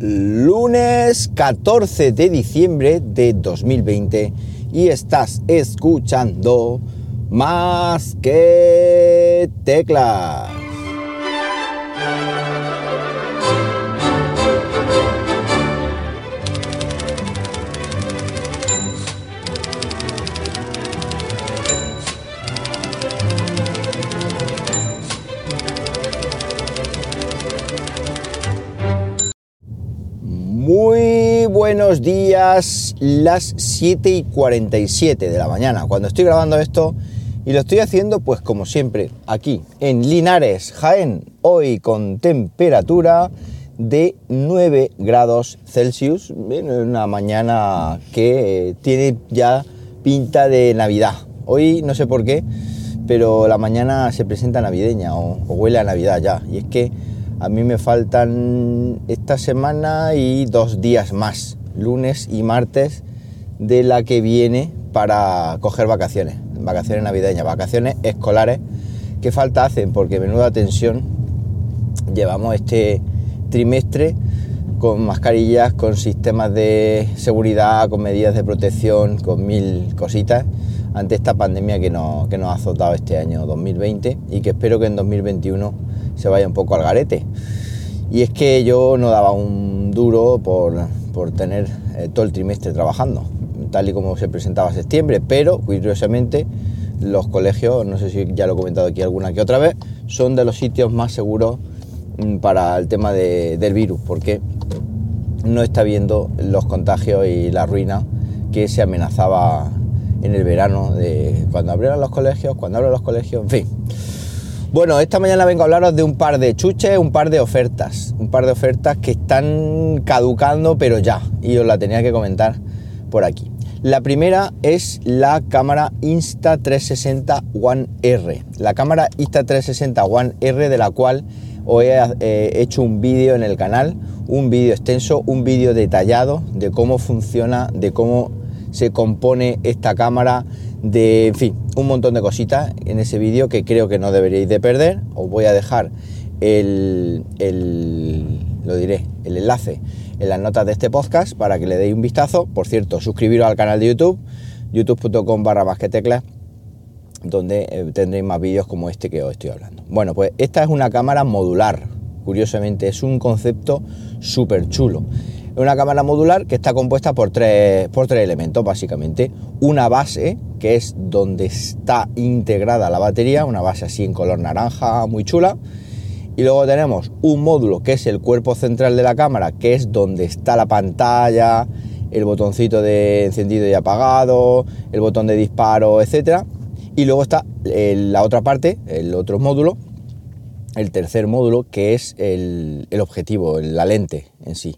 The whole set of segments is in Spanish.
lunes 14 de diciembre de 2020 y estás escuchando más que teclas. Buenos días, las 7 y 47 de la mañana, cuando estoy grabando esto y lo estoy haciendo pues como siempre aquí en Linares, Jaén, hoy con temperatura de 9 grados Celsius, una mañana que tiene ya pinta de Navidad. Hoy no sé por qué, pero la mañana se presenta navideña o, o huele a Navidad ya, y es que a mí me faltan esta semana y dos días más, lunes y martes de la que viene para coger vacaciones, vacaciones navideñas, vacaciones escolares. ¿Qué falta hacen? Porque menuda tensión llevamos este trimestre con mascarillas, con sistemas de seguridad, con medidas de protección, con mil cositas ante esta pandemia que nos, que nos ha azotado este año 2020 y que espero que en 2021 se vaya un poco al garete. Y es que yo no daba un duro por, tener eh, todo el trimestre trabajando, tal y como se presentaba septiembre, pero curiosamente los colegios, no sé si ya lo he comentado aquí alguna que otra vez, son de los sitios más seguros mm, para el tema del virus, porque no está viendo los contagios y la ruina que se amenazaba en el verano de cuando abrieron los colegios, cuando abren los colegios, en fin. Bueno, esta mañana vengo a hablaros de un par de chuches, un par de ofertas, un par de ofertas que están caducando, pero ya, y os la tenía que comentar por aquí. La primera es la cámara Insta360 One R, la cámara Insta360 One R de la cual os he eh, hecho un vídeo en el canal, un vídeo extenso, un vídeo detallado de cómo funciona, de cómo se compone esta cámara, de, en fin, un montón de cositas en ese vídeo que creo que no deberíais de perder. Os voy a dejar el, lo diré, el enlace en las notas de este podcast para que le deis un vistazo. Por cierto, suscribiros al canal de YouTube, youtube.com barra más que teclas, donde eh, tendréis más vídeos como este que os estoy hablando. Bueno, pues esta es una cámara modular. Curiosamente, es un concepto súper chulo. Es una cámara modular que está compuesta por tres, por tres elementos, básicamente. Una base, que es donde está integrada la batería, una base así en color naranja, muy chula. Y luego tenemos un módulo que es el cuerpo central de la cámara, que es donde está la pantalla, el botoncito de encendido y apagado, el botón de disparo, etc. Y luego está la otra parte, el otro módulo, el tercer módulo, que es el, el objetivo, la lente en sí.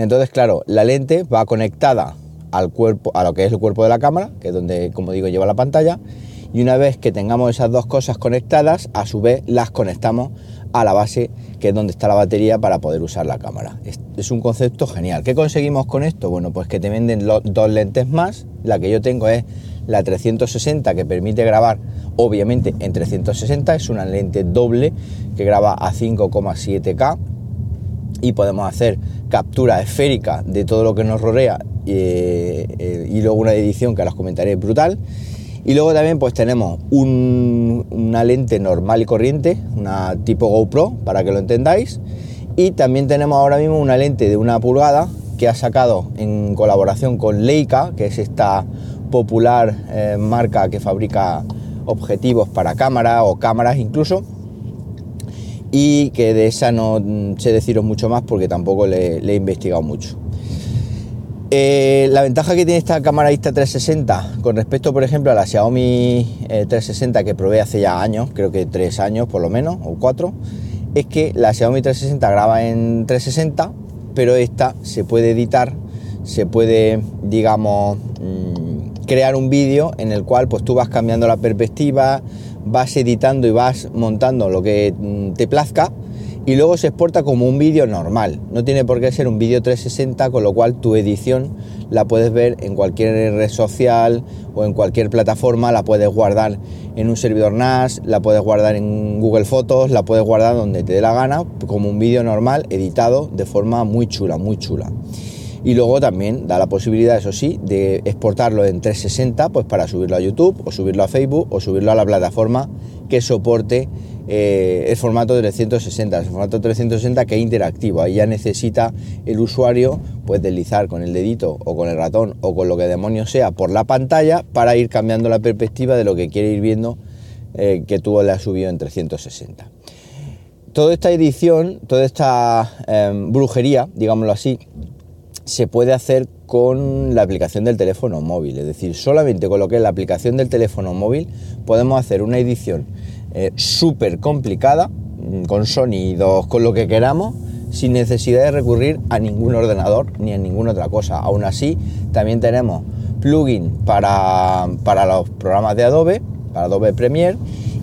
Entonces, claro, la lente va conectada al cuerpo, a lo que es el cuerpo de la cámara, que es donde, como digo, lleva la pantalla. Y una vez que tengamos esas dos cosas conectadas, a su vez las conectamos a la base, que es donde está la batería para poder usar la cámara. Es, un concepto genial. ¿Qué conseguimos con esto? Bueno, pues que te venden dos lentes más. La que yo tengo es la 360 que permite grabar obviamente en 360, es una lente doble que graba a 5,7K y podemos hacer captura esférica de todo lo que nos rodea eh, y luego una edición que ahora os comentaré brutal. Y luego también pues tenemos una lente normal y corriente, una tipo GoPro para que lo entendáis. Y también tenemos ahora mismo una lente de una pulgada que ha sacado en colaboración con Leica, que es esta popular eh, marca que fabrica objetivos para cámara o cámaras incluso y que de esa no sé deciros mucho más porque tampoco le, he investigado mucho. Eh, la ventaja que tiene esta cámara Insta360 con respecto, por ejemplo, a la Xiaomi 360 eh, que probé hace ya años, creo que tres años por lo menos, o cuatro, es que la Xiaomi 360 graba en 360, pero esta se puede editar, se puede, digamos, mm, crear un vídeo en el cual pues tú vas cambiando la perspectiva, vas editando y vas montando lo que mm, te plazca y luego se exporta como un vídeo normal. No tiene por qué ser un vídeo 360, con lo cual tu edición la puedes ver en cualquier red social o en cualquier plataforma, la puedes guardar en un servidor NAS, la puedes guardar en Google Fotos, la puedes guardar donde te dé la gana, como un vídeo normal editado de forma muy chula, muy chula. Y luego también da la posibilidad, eso sí, de exportarlo en 360, pues para subirlo a YouTube o subirlo a Facebook o subirlo a la plataforma que soporte eh, el formato 360, el formato 360 que es interactivo, ahí ya necesita el usuario pues deslizar con el dedito o con el ratón o con lo que demonios sea por la pantalla para ir cambiando la perspectiva de lo que quiere ir viendo eh, que tú le has subido en 360. Toda esta edición, toda esta em, brujería, digámoslo así, se puede hacer con la aplicación del teléfono móvil, es decir, solamente con lo que es la aplicación del teléfono móvil podemos hacer una edición eh, súper complicada, mm, con sonidos, con lo que queramos, sin necesidad de recurrir a ningún ordenador ni a ninguna otra cosa. Aún así, también tenemos plugin para, para los programas de Adobe, para Adobe Premiere,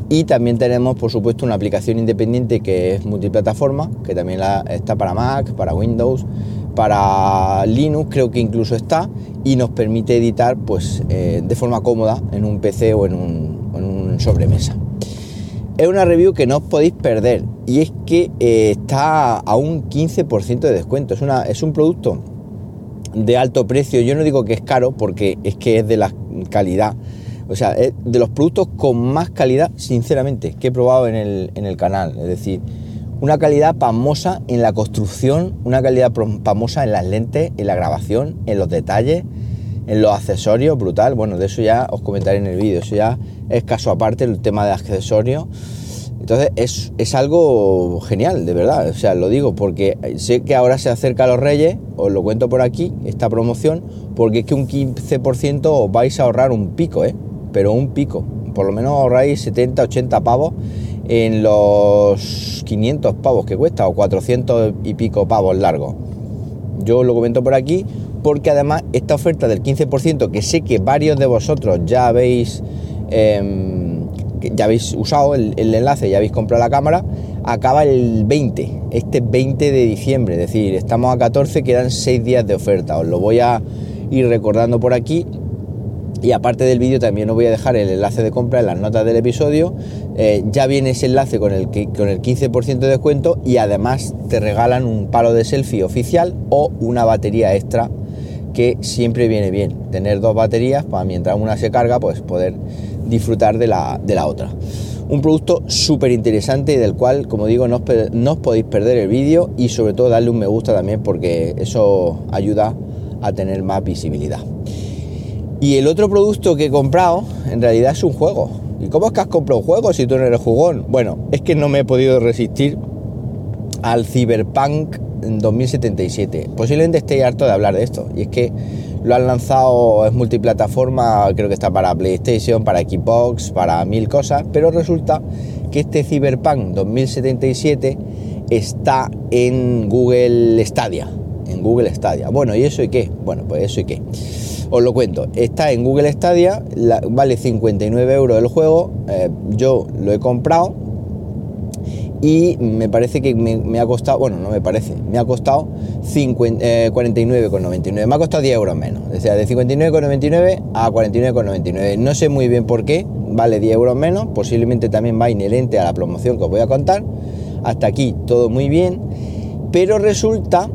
y también tenemos, por supuesto, una aplicación independiente que es multiplataforma, que también está para Mac, para Windows, para Linux, creo que incluso está, y nos permite editar pues, eh, de forma cómoda en un PC o en un, en un sobremesa es una review que no os podéis perder y es que eh, está a un 15% de descuento. Es, una, es un producto de alto precio. Yo no digo que es caro porque es que es de la calidad. O sea, es de los productos con más calidad, sinceramente, que he probado en el, en el canal. Es decir, una calidad pamosa en la construcción, una calidad pamosa en las lentes, en la grabación, en los detalles, en los accesorios, brutal. Bueno, de eso ya os comentaré en el vídeo. Eso ya es caso aparte el tema de accesorios. Entonces es, es, algo genial, de verdad. O sea, lo digo porque sé que ahora se acerca a los Reyes, os lo cuento por aquí, esta promoción, porque es que un 15% os vais a ahorrar un pico, ¿eh? Pero un pico. Por lo menos ahorráis 70, 80 pavos en los 500 pavos que cuesta o 400 y pico pavos largos. Yo lo comento por aquí porque además esta oferta del 15% que sé que varios de vosotros ya habéis Em, ya habéis usado el, enlace, ya habéis comprado la cámara, acaba el 20, este 20 de diciembre, es decir, estamos a 14, quedan 6 días de oferta, os lo voy a ir recordando por aquí. Y aparte del vídeo también os voy a dejar el enlace de compra en las notas del episodio. Eh, ya viene ese enlace con el, con el 15% de descuento y además te regalan un palo de selfie oficial o una batería extra que siempre viene bien. Tener dos baterías para mientras una se carga pues poder disfrutar de la, de la otra. Un producto súper interesante y del cual, como digo, no os, podéis perder el vídeo y sobre todo darle un me gusta también porque eso ayuda a tener más visibilidad. Y el otro producto que he comprado en realidad es un juego. ¿Y cómo es que has comprado un juego si tú no eres jugón? Bueno, es que no me he podido resistir al Cyberpunk 2077. Posiblemente esté harto de hablar de esto. Y es que lo han lanzado, es multiplataforma, creo que está para PlayStation, para Xbox, para mil cosas, pero resulta que este Cyberpunk 2077 está en Google Stadia. En Google Stadia. Bueno, ¿y eso y qué? Bueno, pues eso y qué. Os lo cuento. Está en Google Stadia, vale 59 euros el juego. Eh, yo lo he comprado y me parece que me, ha costado, bueno, no me parece, me ha costado 49,99, eh, me ha costado 10 euros menos, o sea, de 59,99 a 49,99, no sé muy bien por qué, vale 10 euros menos, posiblemente también va inherente a la promoción que os voy a contar, hasta aquí todo muy bien, pero resulta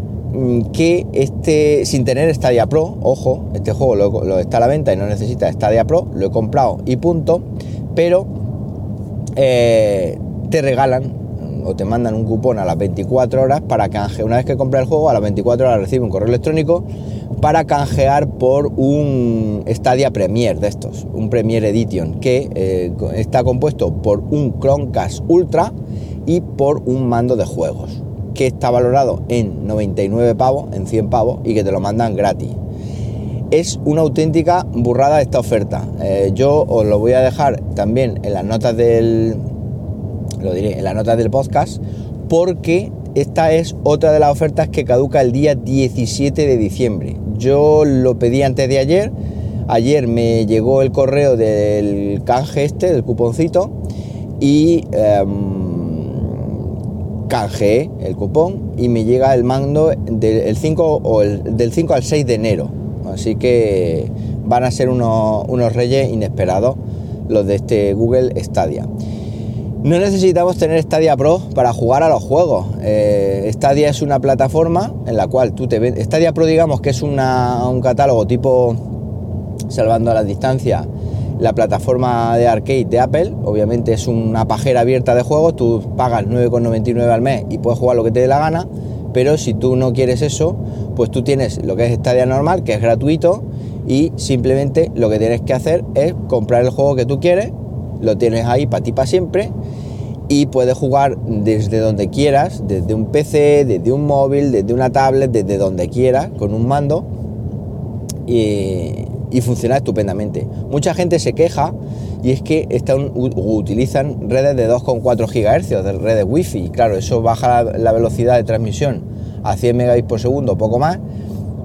que este, sin tener Stadia Pro, ojo, este juego lo, está a la venta y no necesita Stadia Pro, lo he comprado y punto, pero eh, te regalan o te mandan un cupón a las 24 horas para canjear. Una vez que compras el juego, a las 24 horas recibe un correo electrónico para canjear por un Stadia Premier de estos, un Premier Edition, que eh, está compuesto por un Chromecast Ultra y por un mando de juegos, está valorado en 99 pavos, en 100 pavos, y que te lo mandan gratis. Es una auténtica burrada esta oferta. Eh, yo os lo voy a dejar también en las notas del, lo diré en la nota del podcast, porque esta es otra de las ofertas que caduca el día 17 de diciembre. Yo lo pedí antes de ayer, ayer me llegó el correo del canje este, del cuponcito, y em, canjeé el cupón y me llega el mando del 5 o el, del 5 al 6 de enero. Así que van a ser unos, unos reyes inesperados los de este Google Stadia. No necesitamos tener Stadia Pro para jugar a los juegos. Eh, Stadia es una plataforma en la cual tú te ves. Stadia Pro, digamos que es una, un catálogo tipo, salvando a la distancia, la plataforma de arcade de Apple. Obviamente es una pajera abierta de juegos. Tú pagas 9,99 al mes y puedes jugar lo que te dé la gana. Pero si tú no quieres eso, pues tú tienes lo que es Stadia normal, que es gratuito. Y simplemente lo que tienes que hacer es comprar el juego que tú quieres lo tienes ahí para ti para siempre y puedes jugar desde donde quieras, desde un PC, desde un móvil, desde una tablet, desde donde quieras, con un mando y, funciona estupendamente. Mucha gente se queja y es que están, utilizan redes de 2,4 GHz, de redes Wi-Fi, claro, eso baja la, velocidad de transmisión a 100 megabits por segundo, poco más,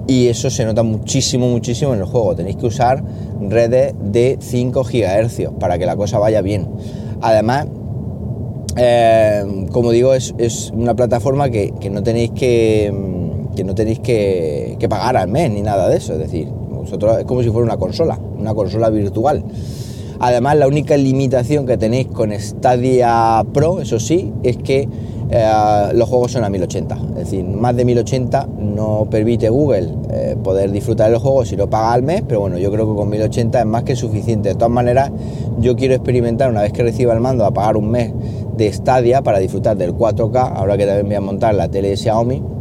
y eso se nota muchísimo, muchísimo en el juego. Tenéis que usar redes de 5 GHz para que la cosa vaya bien. Además, eh, como digo, es, una plataforma que, no tenéis que, que no tenéis que, pagar al mes ni nada de eso. Es decir, vosotros es como si fuera una consola, una consola virtual. Además, la única limitación que tenéis con Stadia Pro, eso sí, es que eh, los juegos son a 1080. Es decir, más de 1080 no permite Google eh, poder disfrutar del juego si lo paga al mes, pero bueno, yo creo que con 1080 es más que suficiente. De todas maneras, yo quiero experimentar una vez que reciba el mando a pagar un mes de Stadia para disfrutar del 4K, ahora que también voy a montar la tele de Xiaomi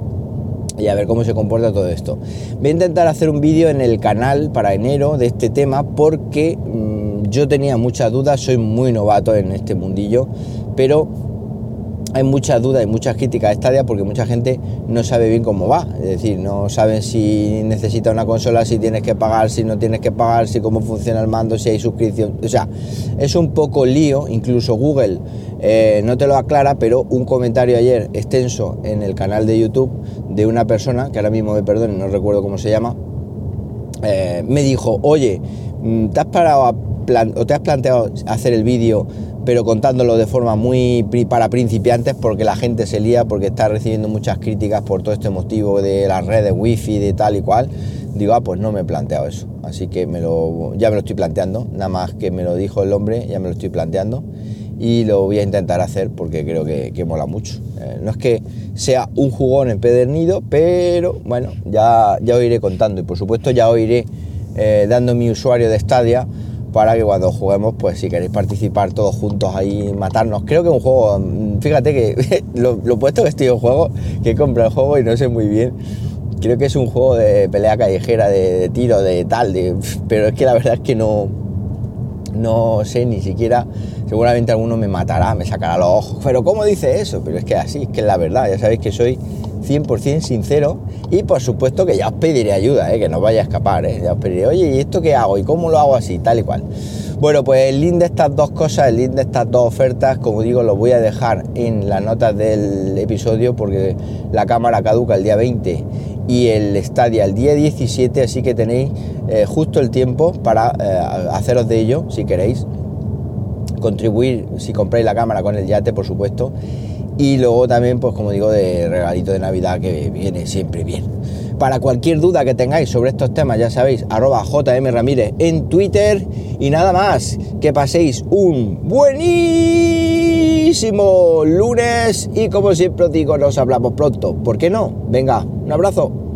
y a ver cómo se comporta todo esto. Voy a intentar hacer un vídeo en el canal para enero de este tema porque mm, yo tenía muchas dudas, soy muy novato en este mundillo, pero hay muchas dudas y muchas críticas a Stadia porque mucha gente no sabe bien cómo va. Es decir, no saben si necesita una consola, si tienes que pagar, si no tienes que pagar, si cómo funciona el mando, si hay suscripción. O sea, es un poco lío. Incluso Google eh, no te lo aclara, pero un comentario ayer extenso en el canal de YouTube de una persona, que ahora mismo me perdone, no recuerdo cómo se llama, eh, me dijo, oye, mm, ¿te has parado o te has planteado hacer el vídeo pero contándolo de forma muy para principiantes porque la gente se lía, porque está recibiendo muchas críticas por todo este motivo de las redes wifi, de tal y cual. Digo, ah, pues no me he planteado eso. Así que me lo, ya me lo estoy planteando, nada más que me lo dijo el hombre, ya me lo estoy planteando y lo voy a intentar hacer porque creo que, mola mucho. Eh, no es que sea un jugón empedernido, pero bueno, ya, ya os iré contando y por supuesto ya os iré eh, dando mi usuario de Stadia para que cuando juguemos, pues si queréis participar todos juntos ahí, matarnos. Creo que un juego, mm, fíjate que lo, puesto que estoy en juego, que he comprado el juego y no sé muy bien. Creo que es un juego de pelea callejera, de, tiro, de tal, de, pero es que la verdad es que no, no sé ni siquiera, seguramente alguno me matará, me sacará los ojos. Pero ¿cómo dice eso? Pero es que así, es que es la verdad, ya sabéis que soy 100% sincero y por supuesto que ya os pediré ayuda, ¿eh? que no vaya a escapar, ¿eh? ya os pediré, oye, ¿y esto qué hago? ¿Y cómo lo hago así? Tal y cual. Bueno, pues el link de estas dos cosas, el link de estas dos ofertas, como digo, lo voy a dejar en las notas del episodio porque la cámara caduca el día 20 y el Stadia el día 17, así que tenéis eh, justo el tiempo para haceros de ello si queréis contribuir si compráis la cámara con el yate, por supuesto, y luego también, pues como digo, de regalito de Navidad que viene siempre bien. Para cualquier duda que tengáis sobre estos temas, ya sabéis, arroba JM Ramírez en Twitter. Y nada más, que paséis un buenísimo lunes y como siempre os digo, nos hablamos pronto. ¿Por qué no? Venga, un abrazo.